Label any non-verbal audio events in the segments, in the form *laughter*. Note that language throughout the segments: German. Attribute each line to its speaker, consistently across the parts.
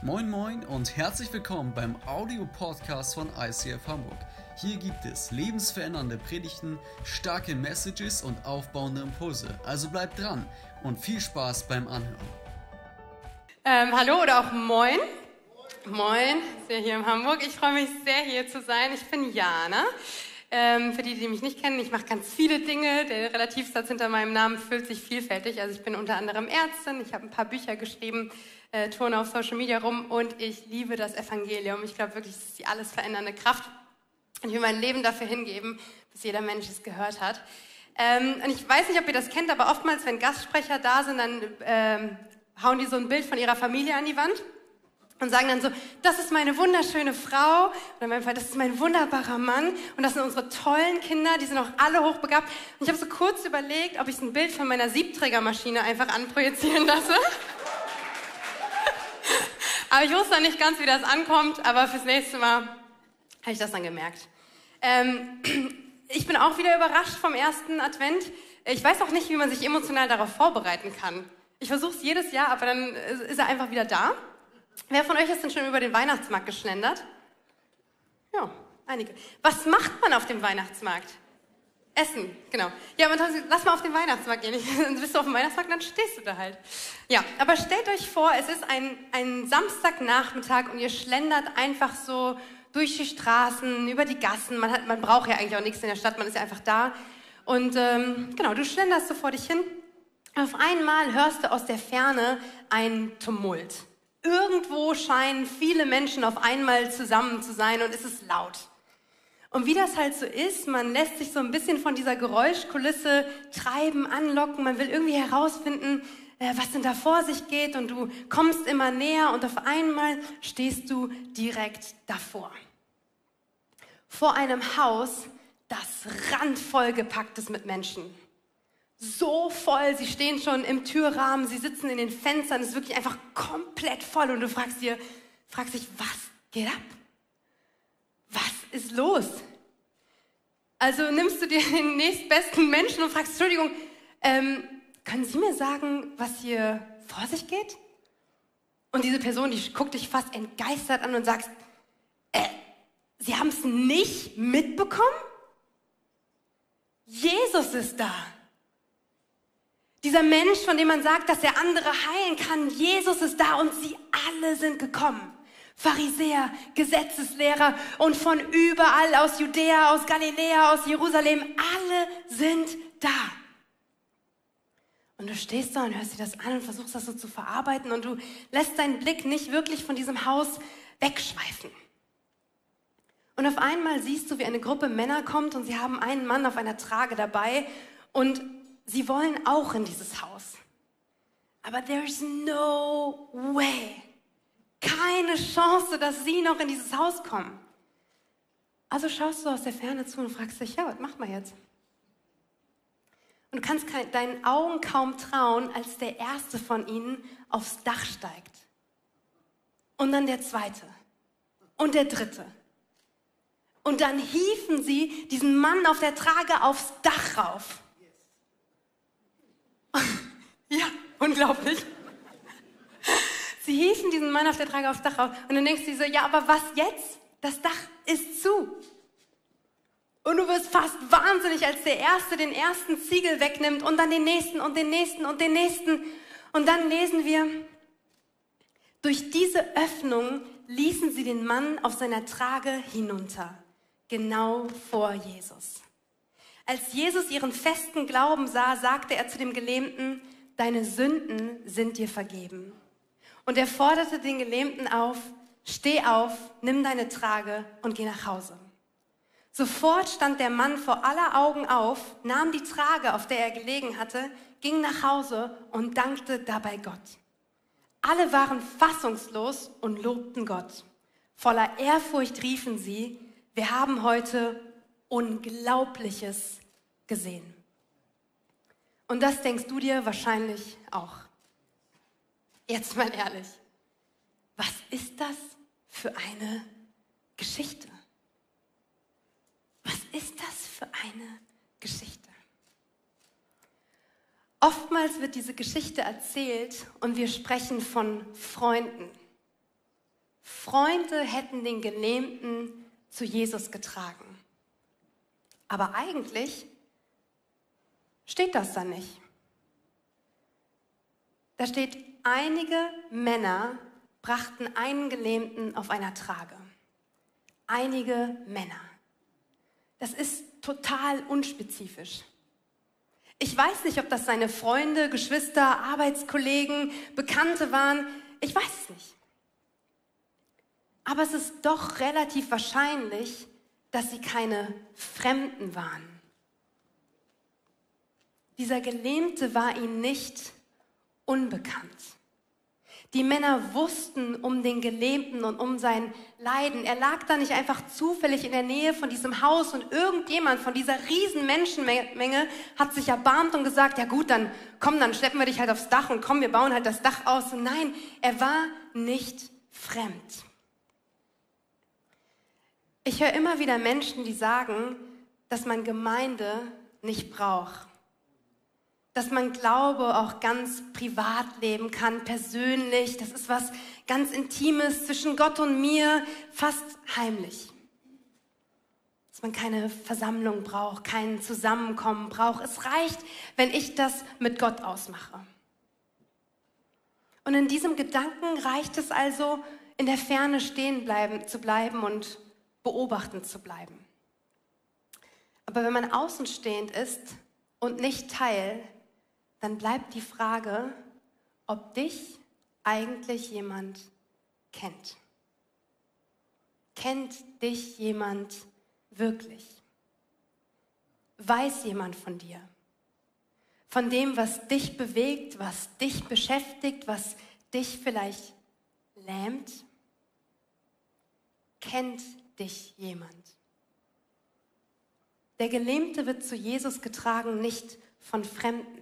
Speaker 1: Moin Moin und herzlich willkommen beim Audio-Podcast von ICF Hamburg. Hier gibt es lebensverändernde Predigten, starke Messages und aufbauende Impulse. Also bleibt dran und viel Spaß beim Anhören.
Speaker 2: Ähm, hallo oder auch Moin. Moin, sehr hier in Hamburg. Ich freue mich sehr, hier zu sein. Ich bin Jana. Ähm, für die, die mich nicht kennen, ich mache ganz viele Dinge. Der Relativsatz hinter meinem Namen füllt sich vielfältig. Also ich bin unter anderem Ärztin, ich habe ein paar Bücher geschrieben, äh, turne auf Social Media rum und ich liebe das Evangelium. Ich glaube wirklich, es ist die alles verändernde Kraft. Und ich will mein Leben dafür hingeben, bis jeder Mensch es gehört hat. Ähm, und ich weiß nicht, ob ihr das kennt, aber oftmals, wenn Gastsprecher da sind, dann ähm, hauen die so ein Bild von ihrer Familie an die Wand und sagen dann so, das ist meine wunderschöne Frau, oder in meinem Fall, das ist mein wunderbarer Mann und das sind unsere tollen Kinder, die sind auch alle hochbegabt. Und ich habe so kurz überlegt, ob ich ein Bild von meiner Siebträgermaschine einfach anprojizieren lasse. Aber ich wusste dann nicht ganz, wie das ankommt, aber fürs nächste Mal habe ich das dann gemerkt. Ähm, *clears throat* ich bin auch wieder überrascht vom ersten Advent. Ich weiß auch nicht, wie man sich emotional darauf vorbereiten kann. Ich versuche es jedes Jahr, aber dann ist er einfach wieder da. Wer von euch ist denn schon über den Weihnachtsmarkt geschlendert? Ja, einige. Was macht man auf dem Weihnachtsmarkt? Essen, genau. Ja, man sagt, lass mal auf den Weihnachtsmarkt gehen. *laughs* Dann bist du auf dem Weihnachtsmarkt, dann stehst du da halt. Ja, aber stellt euch vor, es ist ein, ein Samstagnachmittag und ihr schlendert einfach so durch die Straßen, über die Gassen. Man, hat, man braucht ja eigentlich auch nichts in der Stadt, man ist ja einfach da. Und ähm, genau, du schlenderst so vor dich hin. Auf einmal hörst du aus der Ferne ein Tumult. Irgendwo scheinen viele Menschen auf einmal zusammen zu sein und es ist laut. Und wie das halt so ist, man lässt sich so ein bisschen von dieser Geräuschkulisse treiben, anlocken, man will irgendwie herausfinden, äh, was denn da vor sich geht und du kommst immer näher und auf einmal stehst du direkt davor. Vor einem Haus, das randvoll gepackt ist mit Menschen so voll, sie stehen schon im Türrahmen, sie sitzen in den Fenstern, es ist wirklich einfach komplett voll und du fragst dir, fragst dich, was geht ab? Ist los? Also nimmst du dir *laughs* den nächstbesten Menschen und fragst, Entschuldigung, ähm, können Sie mir sagen, was hier vor sich geht? Und diese Person, die guckt dich fast entgeistert an und sagt, äh, Sie haben es nicht mitbekommen? Jesus ist da. Dieser Mensch, von dem man sagt, dass er andere heilen kann, Jesus ist da und sie alle sind gekommen. Pharisäer, Gesetzeslehrer und von überall aus Judäa, aus Galiläa, aus Jerusalem, alle sind da. Und du stehst da und hörst dir das an und versuchst das so zu verarbeiten und du lässt deinen Blick nicht wirklich von diesem Haus wegschweifen. Und auf einmal siehst du, wie eine Gruppe Männer kommt und sie haben einen Mann auf einer Trage dabei und sie wollen auch in dieses Haus. Aber there's no way. Keine Chance, dass sie noch in dieses Haus kommen. Also schaust du aus der Ferne zu und fragst dich, ja, was macht man jetzt? Und du kannst deinen Augen kaum trauen, als der erste von ihnen aufs Dach steigt. Und dann der zweite. Und der dritte. Und dann hiefen sie diesen Mann auf der Trage aufs Dach rauf. *laughs* ja, unglaublich. Sie hießen diesen Mann auf der Trage aufs Dach rauf. Und dann denkst du dir so, ja, aber was jetzt? Das Dach ist zu. Und du wirst fast wahnsinnig, als der Erste den ersten Ziegel wegnimmt und dann den nächsten und den nächsten und den nächsten. Und dann lesen wir, durch diese Öffnung ließen sie den Mann auf seiner Trage hinunter, genau vor Jesus. Als Jesus ihren festen Glauben sah, sagte er zu dem Gelähmten, deine Sünden sind dir vergeben. Und er forderte den Gelähmten auf, steh auf, nimm deine Trage und geh nach Hause. Sofort stand der Mann vor aller Augen auf, nahm die Trage, auf der er gelegen hatte, ging nach Hause und dankte dabei Gott. Alle waren fassungslos und lobten Gott. Voller Ehrfurcht riefen sie, wir haben heute Unglaubliches gesehen. Und das denkst du dir wahrscheinlich auch. Jetzt mal ehrlich, was ist das für eine Geschichte? Was ist das für eine Geschichte? Oftmals wird diese Geschichte erzählt und wir sprechen von Freunden. Freunde hätten den Gelähmten zu Jesus getragen. Aber eigentlich steht das da nicht. Da steht, einige Männer brachten einen Gelähmten auf einer Trage. Einige Männer. Das ist total unspezifisch. Ich weiß nicht, ob das seine Freunde, Geschwister, Arbeitskollegen, Bekannte waren. Ich weiß es nicht. Aber es ist doch relativ wahrscheinlich, dass sie keine Fremden waren. Dieser Gelähmte war ihnen nicht unbekannt. Die Männer wussten um den Gelähmten und um sein Leiden. Er lag da nicht einfach zufällig in der Nähe von diesem Haus und irgendjemand von dieser riesen Menschenmenge hat sich erbarmt und gesagt, ja gut, dann komm, dann schleppen wir dich halt aufs Dach und komm, wir bauen halt das Dach aus. Und nein, er war nicht fremd. Ich höre immer wieder Menschen, die sagen, dass man Gemeinde nicht braucht dass man Glaube auch ganz privat leben kann, persönlich. Das ist was ganz Intimes zwischen Gott und mir, fast heimlich. Dass man keine Versammlung braucht, kein Zusammenkommen braucht. Es reicht, wenn ich das mit Gott ausmache. Und in diesem Gedanken reicht es also, in der Ferne stehen bleiben, zu bleiben und beobachtend zu bleiben. Aber wenn man außenstehend ist und nicht Teil dann bleibt die Frage, ob dich eigentlich jemand kennt. Kennt dich jemand wirklich? Weiß jemand von dir? Von dem, was dich bewegt, was dich beschäftigt, was dich vielleicht lähmt? Kennt dich jemand? Der Gelähmte wird zu Jesus getragen, nicht von Fremden.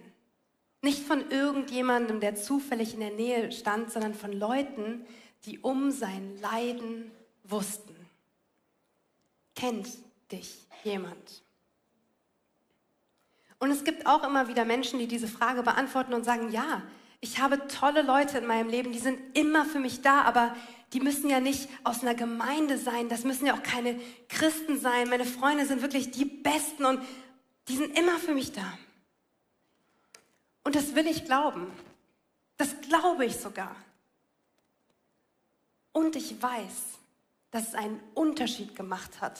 Speaker 2: Nicht von irgendjemandem, der zufällig in der Nähe stand, sondern von Leuten, die um sein Leiden wussten. Kennt dich jemand? Und es gibt auch immer wieder Menschen, die diese Frage beantworten und sagen, ja, ich habe tolle Leute in meinem Leben, die sind immer für mich da, aber die müssen ja nicht aus einer Gemeinde sein, das müssen ja auch keine Christen sein. Meine Freunde sind wirklich die Besten und die sind immer für mich da. Und das will ich glauben. Das glaube ich sogar. Und ich weiß, dass es einen Unterschied gemacht hat.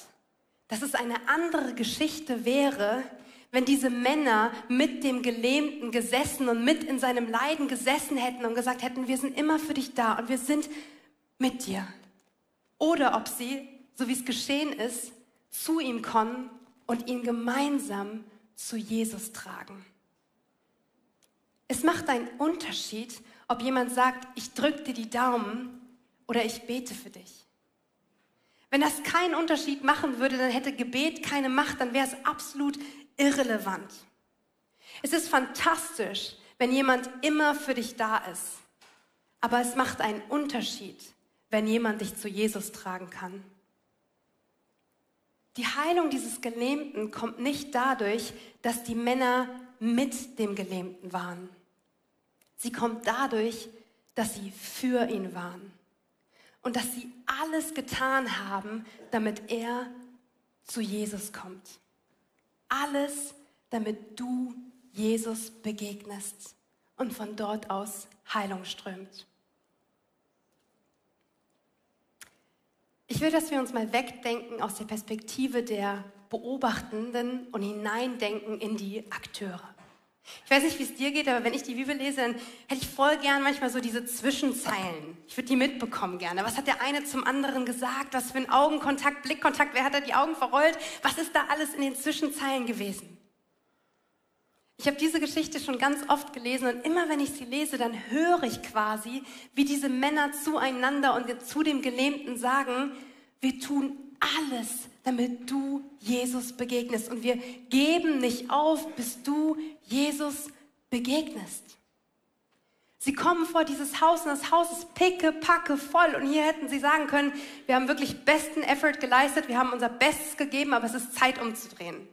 Speaker 2: Dass es eine andere Geschichte wäre, wenn diese Männer mit dem Gelähmten gesessen und mit in seinem Leiden gesessen hätten und gesagt hätten, wir sind immer für dich da und wir sind mit dir. Oder ob sie, so wie es geschehen ist, zu ihm kommen und ihn gemeinsam zu Jesus tragen. Es macht einen Unterschied, ob jemand sagt, ich drücke dir die Daumen oder ich bete für dich. Wenn das keinen Unterschied machen würde, dann hätte Gebet keine Macht, dann wäre es absolut irrelevant. Es ist fantastisch, wenn jemand immer für dich da ist. Aber es macht einen Unterschied, wenn jemand dich zu Jesus tragen kann. Die Heilung dieses Gelähmten kommt nicht dadurch, dass die Männer mit dem Gelähmten waren. Sie kommt dadurch, dass sie für ihn waren und dass sie alles getan haben, damit er zu Jesus kommt. Alles, damit du Jesus begegnest und von dort aus Heilung strömt. Ich will, dass wir uns mal wegdenken aus der Perspektive der Beobachtenden und hineindenken in die Akteure. Ich weiß nicht, wie es dir geht, aber wenn ich die Bibel lese, dann hätte ich voll gern manchmal so diese Zwischenzeilen. Ich würde die mitbekommen gerne. Was hat der eine zum anderen gesagt? Was für ein Augenkontakt, Blickkontakt? Wer hat da die Augen verrollt? Was ist da alles in den Zwischenzeilen gewesen? Ich habe diese Geschichte schon ganz oft gelesen und immer wenn ich sie lese, dann höre ich quasi, wie diese Männer zueinander und zu dem Gelähmten sagen, wir tun alles, damit du Jesus begegnest. Und wir geben nicht auf, bis du Jesus begegnest. Sie kommen vor dieses Haus und das Haus ist picke, packe voll. Und hier hätten sie sagen können, wir haben wirklich besten Effort geleistet, wir haben unser Bestes gegeben, aber es ist Zeit umzudrehen.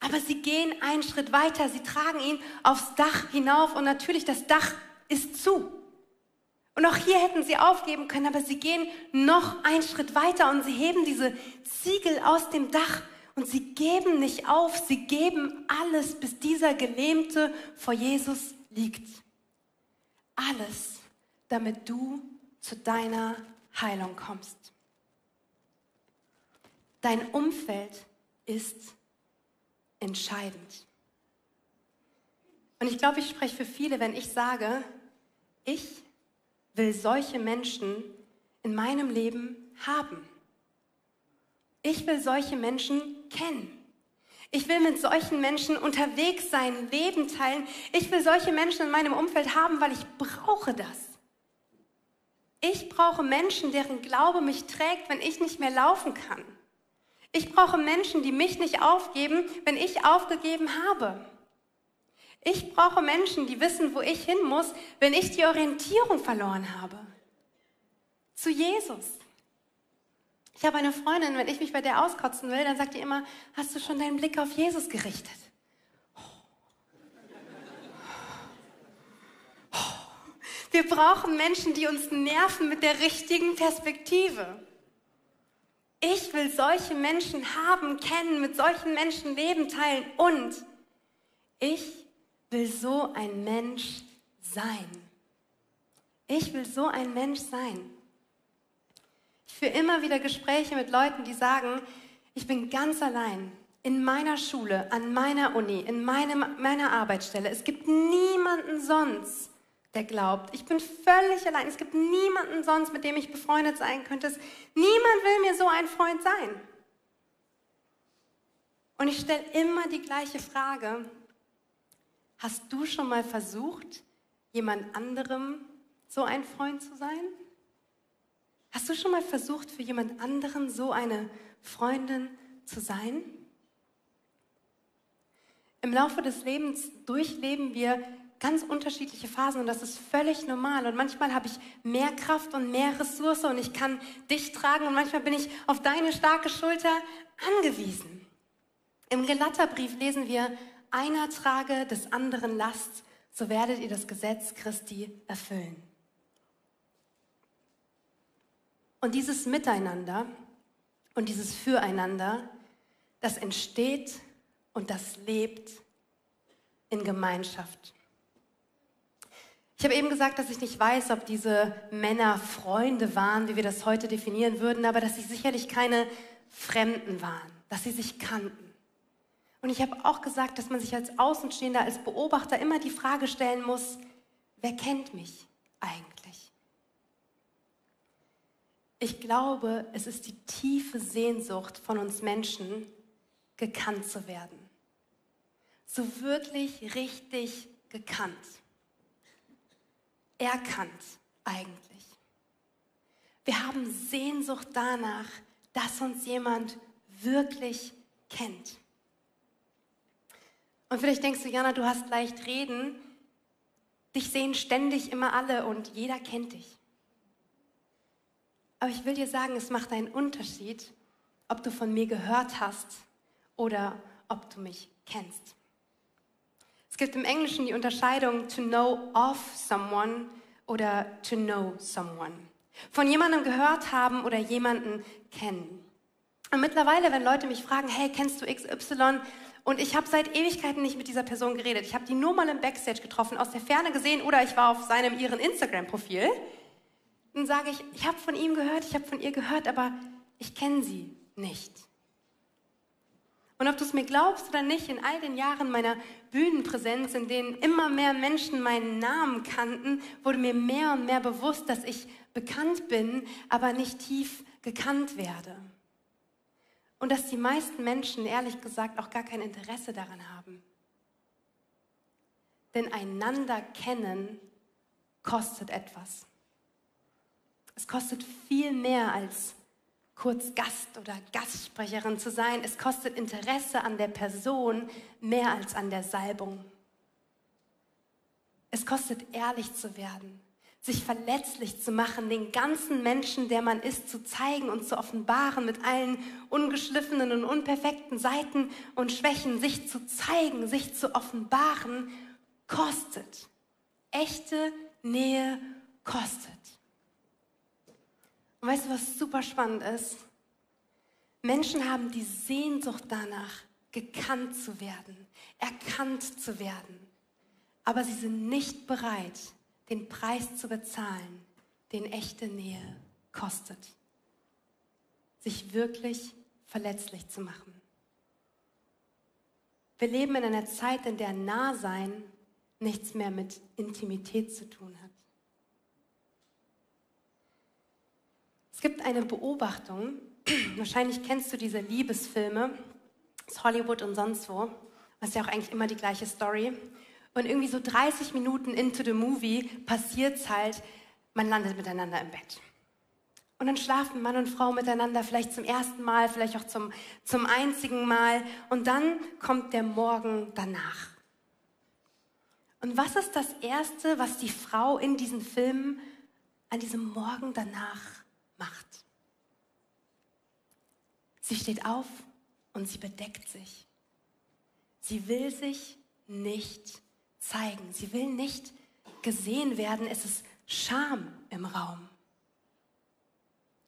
Speaker 2: Aber sie gehen einen Schritt weiter, sie tragen ihn aufs Dach hinauf und natürlich das Dach ist zu. Und auch hier hätten sie aufgeben können, aber sie gehen noch einen Schritt weiter und sie heben diese Ziegel aus dem Dach und sie geben nicht auf, sie geben alles, bis dieser Gelähmte vor Jesus liegt. Alles, damit du zu deiner Heilung kommst. Dein Umfeld ist entscheidend. Und ich glaube, ich spreche für viele, wenn ich sage, ich will solche Menschen in meinem Leben haben. Ich will solche Menschen kennen. Ich will mit solchen Menschen unterwegs sein, Leben teilen. Ich will solche Menschen in meinem Umfeld haben, weil ich brauche das. Ich brauche Menschen, deren Glaube mich trägt, wenn ich nicht mehr laufen kann. Ich brauche Menschen, die mich nicht aufgeben, wenn ich aufgegeben habe. Ich brauche Menschen, die wissen, wo ich hin muss, wenn ich die Orientierung verloren habe. Zu Jesus. Ich habe eine Freundin, wenn ich mich bei der auskotzen will, dann sagt die immer, hast du schon deinen Blick auf Jesus gerichtet? Wir brauchen Menschen, die uns nerven mit der richtigen Perspektive. Ich will solche Menschen haben, kennen, mit solchen Menschen Leben teilen und ich will so ein Mensch sein. Ich will so ein Mensch sein. Ich führe immer wieder Gespräche mit Leuten, die sagen, ich bin ganz allein in meiner Schule, an meiner Uni, in meinem, meiner Arbeitsstelle. Es gibt niemanden sonst, der glaubt. Ich bin völlig allein. Es gibt niemanden sonst, mit dem ich befreundet sein könnte. Niemand will mir so ein Freund sein. Und ich stelle immer die gleiche Frage. Hast du schon mal versucht, jemand anderem so ein Freund zu sein? Hast du schon mal versucht, für jemand anderen so eine Freundin zu sein? Im Laufe des Lebens durchleben wir ganz unterschiedliche Phasen und das ist völlig normal. Und manchmal habe ich mehr Kraft und mehr Ressource und ich kann dich tragen und manchmal bin ich auf deine starke Schulter angewiesen. Im Gelatterbrief lesen wir, einer trage des anderen Last, so werdet ihr das Gesetz Christi erfüllen. Und dieses Miteinander und dieses Füreinander, das entsteht und das lebt in Gemeinschaft. Ich habe eben gesagt, dass ich nicht weiß, ob diese Männer Freunde waren, wie wir das heute definieren würden, aber dass sie sicherlich keine Fremden waren, dass sie sich kannten. Und ich habe auch gesagt, dass man sich als Außenstehender, als Beobachter immer die Frage stellen muss, wer kennt mich eigentlich? Ich glaube, es ist die tiefe Sehnsucht von uns Menschen, gekannt zu werden. So wirklich richtig gekannt. Erkannt eigentlich. Wir haben Sehnsucht danach, dass uns jemand wirklich kennt. Und vielleicht denkst du, Jana, du hast leicht reden. Dich sehen ständig immer alle und jeder kennt dich. Aber ich will dir sagen, es macht einen Unterschied, ob du von mir gehört hast oder ob du mich kennst. Es gibt im Englischen die Unterscheidung to know of someone oder to know someone. Von jemandem gehört haben oder jemanden kennen. Und mittlerweile, wenn Leute mich fragen, hey, kennst du XY? Und ich habe seit Ewigkeiten nicht mit dieser Person geredet. Ich habe die nur mal im Backstage getroffen, aus der Ferne gesehen oder ich war auf seinem, ihren Instagram-Profil. Dann sage ich, ich habe von ihm gehört, ich habe von ihr gehört, aber ich kenne sie nicht. Und ob du es mir glaubst oder nicht, in all den Jahren meiner Bühnenpräsenz, in denen immer mehr Menschen meinen Namen kannten, wurde mir mehr und mehr bewusst, dass ich bekannt bin, aber nicht tief gekannt werde. Und dass die meisten Menschen, ehrlich gesagt, auch gar kein Interesse daran haben. Denn einander kennen kostet etwas. Es kostet viel mehr als kurz Gast oder Gastsprecherin zu sein. Es kostet Interesse an der Person mehr als an der Salbung. Es kostet ehrlich zu werden sich verletzlich zu machen, den ganzen Menschen, der man ist, zu zeigen und zu offenbaren mit allen ungeschliffenen und unperfekten Seiten und Schwächen, sich zu zeigen, sich zu offenbaren, kostet. Echte Nähe kostet. Und weißt du, was super spannend ist? Menschen haben die Sehnsucht danach, gekannt zu werden, erkannt zu werden. Aber sie sind nicht bereit, den Preis zu bezahlen, den echte Nähe kostet. Sich wirklich verletzlich zu machen. Wir leben in einer Zeit, in der Nahsein nichts mehr mit Intimität zu tun hat. Es gibt eine Beobachtung, *clears throat* wahrscheinlich kennst du diese Liebesfilme aus Hollywood und sonst wo, das ist ja auch eigentlich immer die gleiche Story. Und irgendwie so 30 Minuten into the movie passiert es halt, man landet miteinander im Bett. Und dann schlafen Mann und Frau miteinander, vielleicht zum ersten Mal, vielleicht auch zum, zum einzigen Mal. Und dann kommt der Morgen danach. Und was ist das Erste, was die Frau in diesen Filmen an diesem Morgen danach macht? Sie steht auf und sie bedeckt sich. Sie will sich nicht zeigen. Sie will nicht gesehen werden. Es ist Scham im Raum.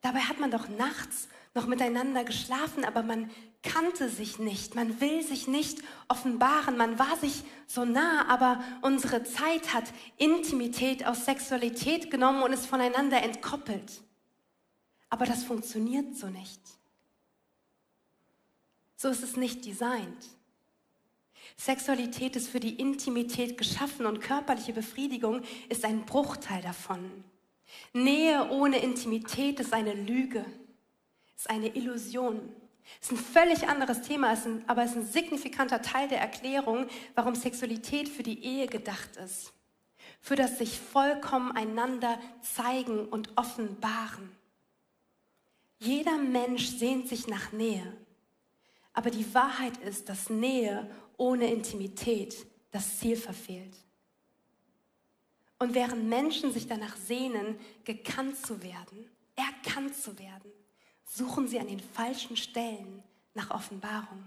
Speaker 2: Dabei hat man doch nachts noch miteinander geschlafen, aber man kannte sich nicht, man will sich nicht offenbaren, man war sich so nah, aber unsere Zeit hat Intimität aus Sexualität genommen und ist voneinander entkoppelt. Aber das funktioniert so nicht. So ist es nicht designt. Sexualität ist für die Intimität geschaffen und körperliche Befriedigung ist ein Bruchteil davon. Nähe ohne Intimität ist eine Lüge, ist eine Illusion. Es ist ein völlig anderes Thema, aber es ist ein signifikanter Teil der Erklärung, warum Sexualität für die Ehe gedacht ist. Für das sich vollkommen einander zeigen und offenbaren. Jeder Mensch sehnt sich nach Nähe. Aber die Wahrheit ist, dass Nähe ohne Intimität das Ziel verfehlt. Und während Menschen sich danach sehnen, gekannt zu werden, erkannt zu werden, suchen sie an den falschen Stellen nach Offenbarung.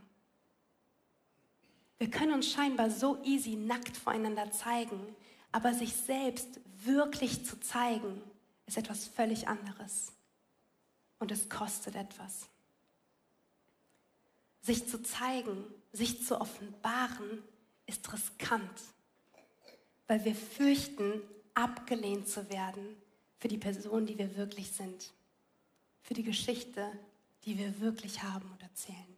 Speaker 2: Wir können uns scheinbar so easy nackt voreinander zeigen, aber sich selbst wirklich zu zeigen, ist etwas völlig anderes. Und es kostet etwas. Sich zu zeigen, sich zu offenbaren, ist riskant weil wir fürchten, abgelehnt zu werden für die Person, die wir wirklich sind, für die Geschichte, die wir wirklich haben und erzählen.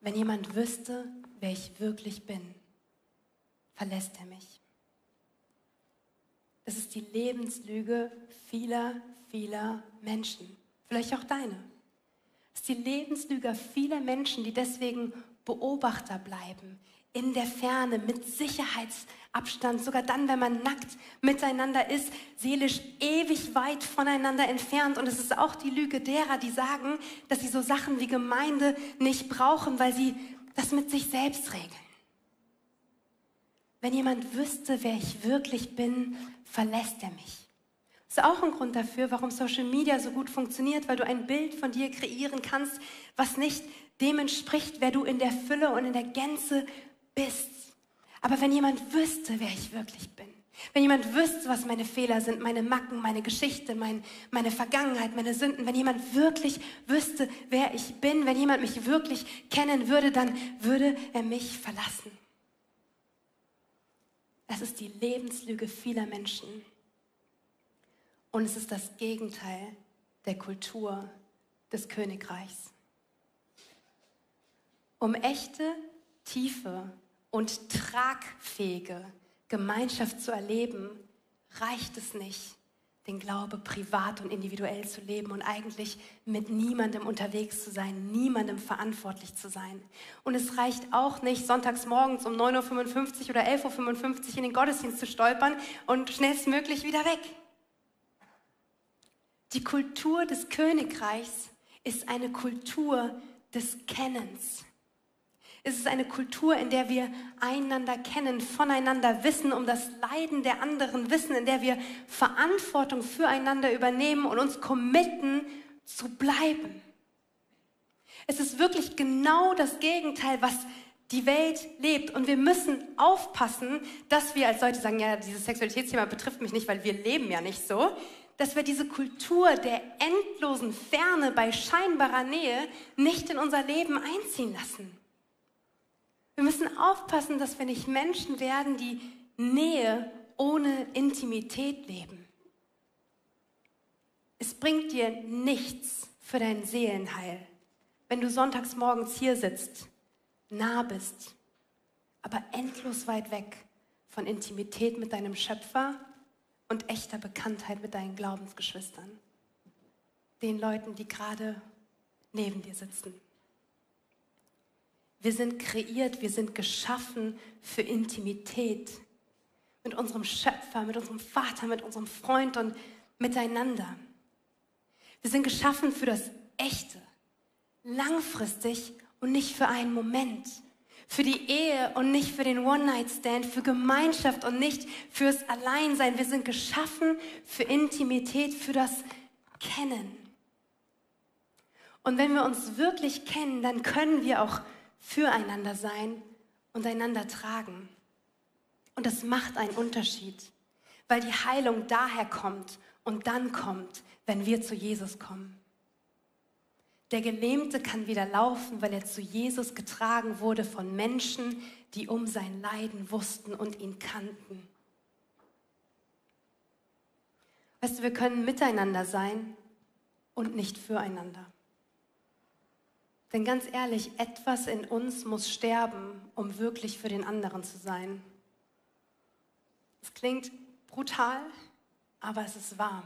Speaker 2: Wenn jemand wüsste, wer ich wirklich bin, verlässt er mich. Das ist die Lebenslüge vieler, vieler Menschen, vielleicht auch deine. Ist die Lebenslüge vieler Menschen, die deswegen Beobachter bleiben, in der Ferne, mit Sicherheitsabstand, sogar dann, wenn man nackt miteinander ist, seelisch ewig weit voneinander entfernt. Und es ist auch die Lüge derer, die sagen, dass sie so Sachen wie Gemeinde nicht brauchen, weil sie das mit sich selbst regeln. Wenn jemand wüsste, wer ich wirklich bin, verlässt er mich. Das ist auch ein Grund dafür, warum Social Media so gut funktioniert, weil du ein Bild von dir kreieren kannst, was nicht dem entspricht, wer du in der Fülle und in der Gänze bist. Aber wenn jemand wüsste, wer ich wirklich bin, wenn jemand wüsste, was meine Fehler sind, meine Macken, meine Geschichte, mein, meine Vergangenheit, meine Sünden, wenn jemand wirklich wüsste, wer ich bin, wenn jemand mich wirklich kennen würde, dann würde er mich verlassen. Es ist die Lebenslüge vieler Menschen. Und es ist das Gegenteil der Kultur des Königreichs. Um echte, tiefe und tragfähige Gemeinschaft zu erleben, reicht es nicht, den Glaube privat und individuell zu leben und eigentlich mit niemandem unterwegs zu sein, niemandem verantwortlich zu sein. Und es reicht auch nicht, sonntags morgens um 9.55 Uhr oder 11.55 Uhr in den Gottesdienst zu stolpern und schnellstmöglich wieder weg. Die Kultur des Königreichs ist eine Kultur des Kennens. Es ist eine Kultur, in der wir einander kennen, voneinander wissen, um das Leiden der anderen wissen, in der wir Verantwortung füreinander übernehmen und uns committen zu bleiben. Es ist wirklich genau das Gegenteil, was die Welt lebt. Und wir müssen aufpassen, dass wir als Leute sagen, ja, dieses Sexualitätsthema betrifft mich nicht, weil wir leben ja nicht so, dass wir diese Kultur der endlosen Ferne bei scheinbarer Nähe nicht in unser Leben einziehen lassen. Wir müssen aufpassen, dass wir nicht Menschen werden, die Nähe ohne Intimität leben. Es bringt dir nichts für dein Seelenheil, wenn du sonntags morgens hier sitzt, nah bist, aber endlos weit weg von Intimität mit deinem Schöpfer und echter Bekanntheit mit deinen Glaubensgeschwistern, den Leuten, die gerade neben dir sitzen. Wir sind kreiert, wir sind geschaffen für Intimität mit unserem Schöpfer, mit unserem Vater, mit unserem Freund und miteinander. Wir sind geschaffen für das Echte, langfristig und nicht für einen Moment. Für die Ehe und nicht für den One-Night-Stand, für Gemeinschaft und nicht fürs Alleinsein. Wir sind geschaffen für Intimität, für das Kennen. Und wenn wir uns wirklich kennen, dann können wir auch füreinander sein und einander tragen. Und das macht einen Unterschied, weil die Heilung daher kommt und dann kommt, wenn wir zu Jesus kommen. Der Gelähmte kann wieder laufen, weil er zu Jesus getragen wurde von Menschen, die um sein Leiden wussten und ihn kannten. Weißt du, wir können miteinander sein und nicht füreinander. Denn ganz ehrlich, etwas in uns muss sterben, um wirklich für den anderen zu sein. Es klingt brutal, aber es ist wahr.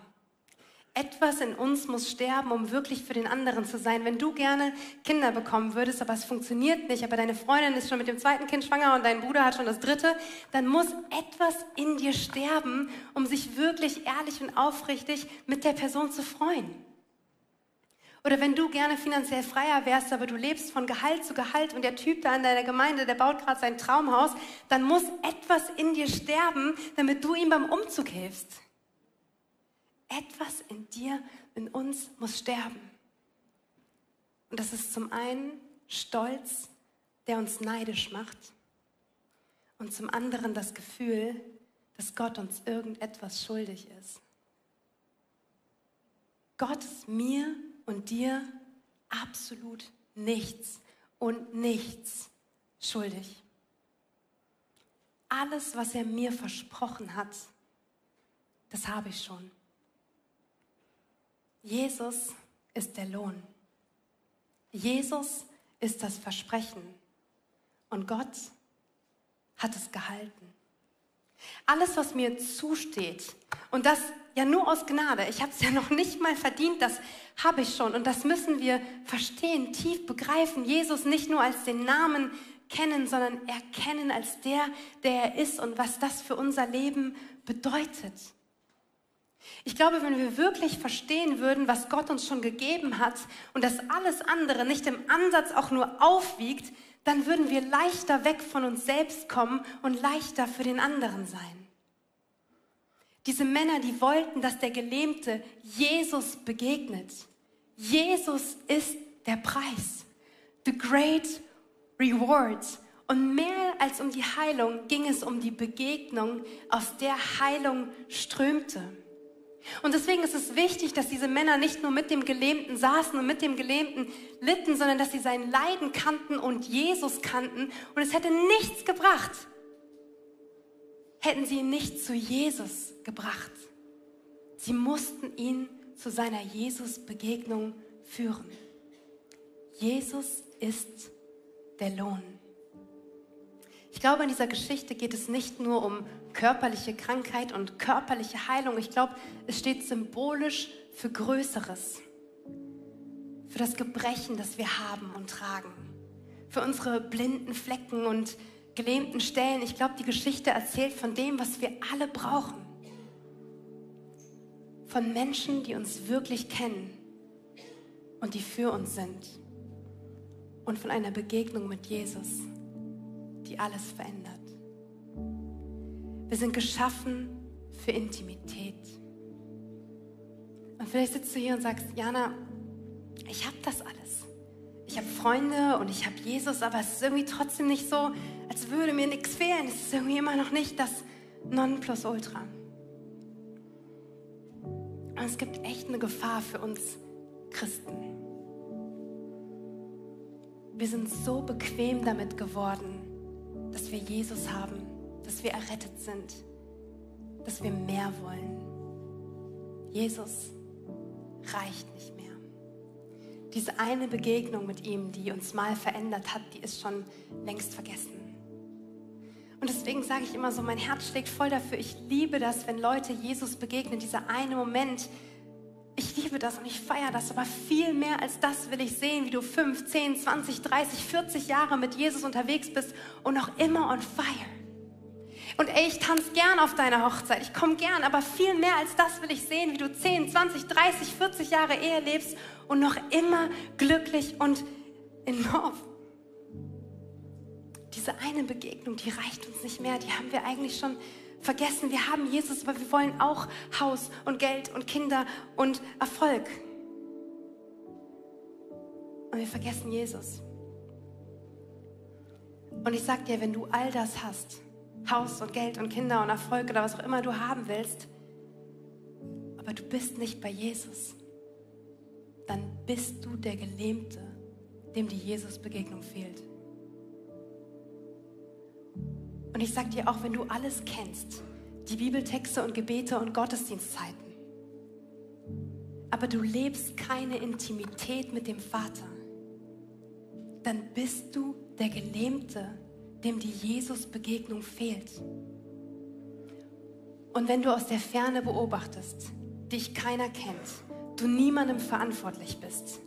Speaker 2: Etwas in uns muss sterben, um wirklich für den anderen zu sein. Wenn du gerne Kinder bekommen würdest, aber es funktioniert nicht, aber deine Freundin ist schon mit dem zweiten Kind schwanger und dein Bruder hat schon das dritte, dann muss etwas in dir sterben, um sich wirklich ehrlich und aufrichtig mit der Person zu freuen. Oder wenn du gerne finanziell freier wärst, aber du lebst von Gehalt zu Gehalt und der Typ da in deiner Gemeinde, der baut gerade sein Traumhaus, dann muss etwas in dir sterben, damit du ihm beim Umzug hilfst. Etwas in dir, in uns muss sterben. Und das ist zum einen Stolz, der uns neidisch macht. Und zum anderen das Gefühl, dass Gott uns irgendetwas schuldig ist. Gott ist mir und dir absolut nichts und nichts schuldig. Alles, was er mir versprochen hat, das habe ich schon. Jesus ist der Lohn. Jesus ist das Versprechen. Und Gott hat es gehalten. Alles, was mir zusteht, und das ja nur aus Gnade. Ich habe es ja noch nicht mal verdient, das habe ich schon. Und das müssen wir verstehen, tief begreifen. Jesus nicht nur als den Namen kennen, sondern erkennen als der, der er ist und was das für unser Leben bedeutet. Ich glaube, wenn wir wirklich verstehen würden, was Gott uns schon gegeben hat und dass alles andere nicht im Ansatz auch nur aufwiegt, dann würden wir leichter weg von uns selbst kommen und leichter für den anderen sein. Diese Männer, die wollten, dass der Gelähmte Jesus begegnet. Jesus ist der Preis. The great reward. Und mehr als um die Heilung ging es um die Begegnung, aus der Heilung strömte. Und deswegen ist es wichtig, dass diese Männer nicht nur mit dem Gelähmten saßen und mit dem Gelähmten litten, sondern dass sie sein Leiden kannten und Jesus kannten. Und es hätte nichts gebracht, hätten sie ihn nicht zu Jesus gebracht. Sie mussten ihn zu seiner Jesus-Begegnung führen. Jesus ist der Lohn. Ich glaube, in dieser Geschichte geht es nicht nur um körperliche Krankheit und körperliche Heilung. Ich glaube, es steht symbolisch für Größeres. Für das Gebrechen, das wir haben und tragen. Für unsere blinden Flecken und gelähmten Stellen. Ich glaube, die Geschichte erzählt von dem, was wir alle brauchen. Von Menschen, die uns wirklich kennen und die für uns sind. Und von einer Begegnung mit Jesus, die alles verändert. Wir sind geschaffen für Intimität. Und vielleicht sitzt du hier und sagst, Jana, ich habe das alles. ich habe Freunde und ich habe Jesus, aber es ist irgendwie trotzdem nicht so, als würde mir nichts fehlen. Es ist irgendwie immer noch nicht das Nonplusultra. Und es gibt echt eine Gefahr für uns Christen. Wir sind so bequem damit geworden, dass wir Jesus haben, dass wir errettet sind, dass wir mehr wollen. Jesus reicht nicht mehr. Diese eine Begegnung mit ihm, die uns mal verändert hat, die ist schon längst vergessen. Und deswegen sage ich immer so, mein Herz schlägt voll dafür. Ich liebe das, wenn Leute Jesus begegnen, dieser eine Moment. Ich liebe das und ich feiere das, aber viel mehr als das will ich sehen, wie du 5, 10, 20, 30, 40 Jahre mit Jesus unterwegs bist und noch immer on fire. Und ey, ich tanze gern auf deiner Hochzeit, ich komme gern, aber viel mehr als das will ich sehen, wie du 10, 20, 30, 40 Jahre Ehe lebst und noch immer glücklich und in Love. Diese eine Begegnung, die reicht uns nicht mehr, die haben wir eigentlich schon vergessen. Wir haben Jesus, aber wir wollen auch Haus und Geld und Kinder und Erfolg. Und wir vergessen Jesus. Und ich sag dir, wenn du all das hast, Haus und Geld und Kinder und Erfolg oder was auch immer du haben willst, aber du bist nicht bei Jesus, dann bist du der Gelähmte, dem die Jesus-Begegnung fehlt. Ich sage dir auch, wenn du alles kennst, die Bibeltexte und Gebete und Gottesdienstzeiten, aber du lebst keine Intimität mit dem Vater, dann bist du der Gelähmte, dem die Jesus-Begegnung fehlt. Und wenn du aus der Ferne beobachtest, dich keiner kennt, du niemandem verantwortlich bist,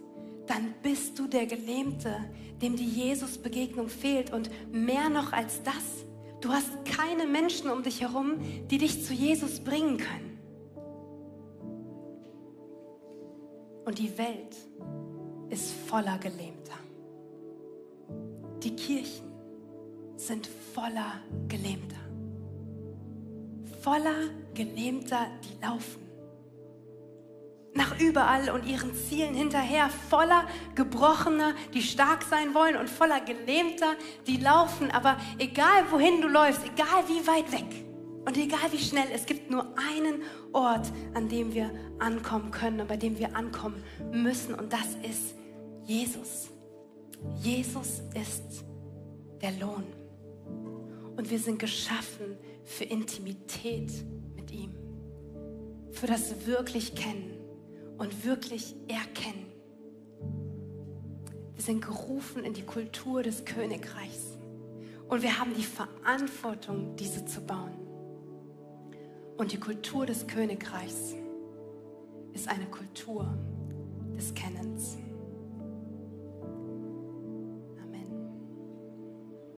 Speaker 2: dann bist du der Gelähmte, dem die Jesus-Begegnung fehlt. Und mehr noch als das, du hast keine Menschen um dich herum, die dich zu Jesus bringen können. Und die Welt ist voller Gelähmter. Die Kirchen sind voller Gelähmter. Voller Gelähmter, die laufen. Nach überall und ihren Zielen hinterher. Voller Gebrochener, die stark sein wollen und voller Gelähmter, die laufen. Aber egal wohin du läufst, egal wie weit weg und egal wie schnell, es gibt nur einen Ort, an dem wir ankommen können und bei dem wir ankommen müssen. Und das ist Jesus. Jesus ist der Lohn. Und wir sind geschaffen für Intimität mit ihm. Für das wirklich kennen und wirklich erkennen. Wir sind gerufen in die Kultur des Königreichs. Und wir haben die Verantwortung, diese zu bauen. Und die Kultur des Königreichs ist eine Kultur,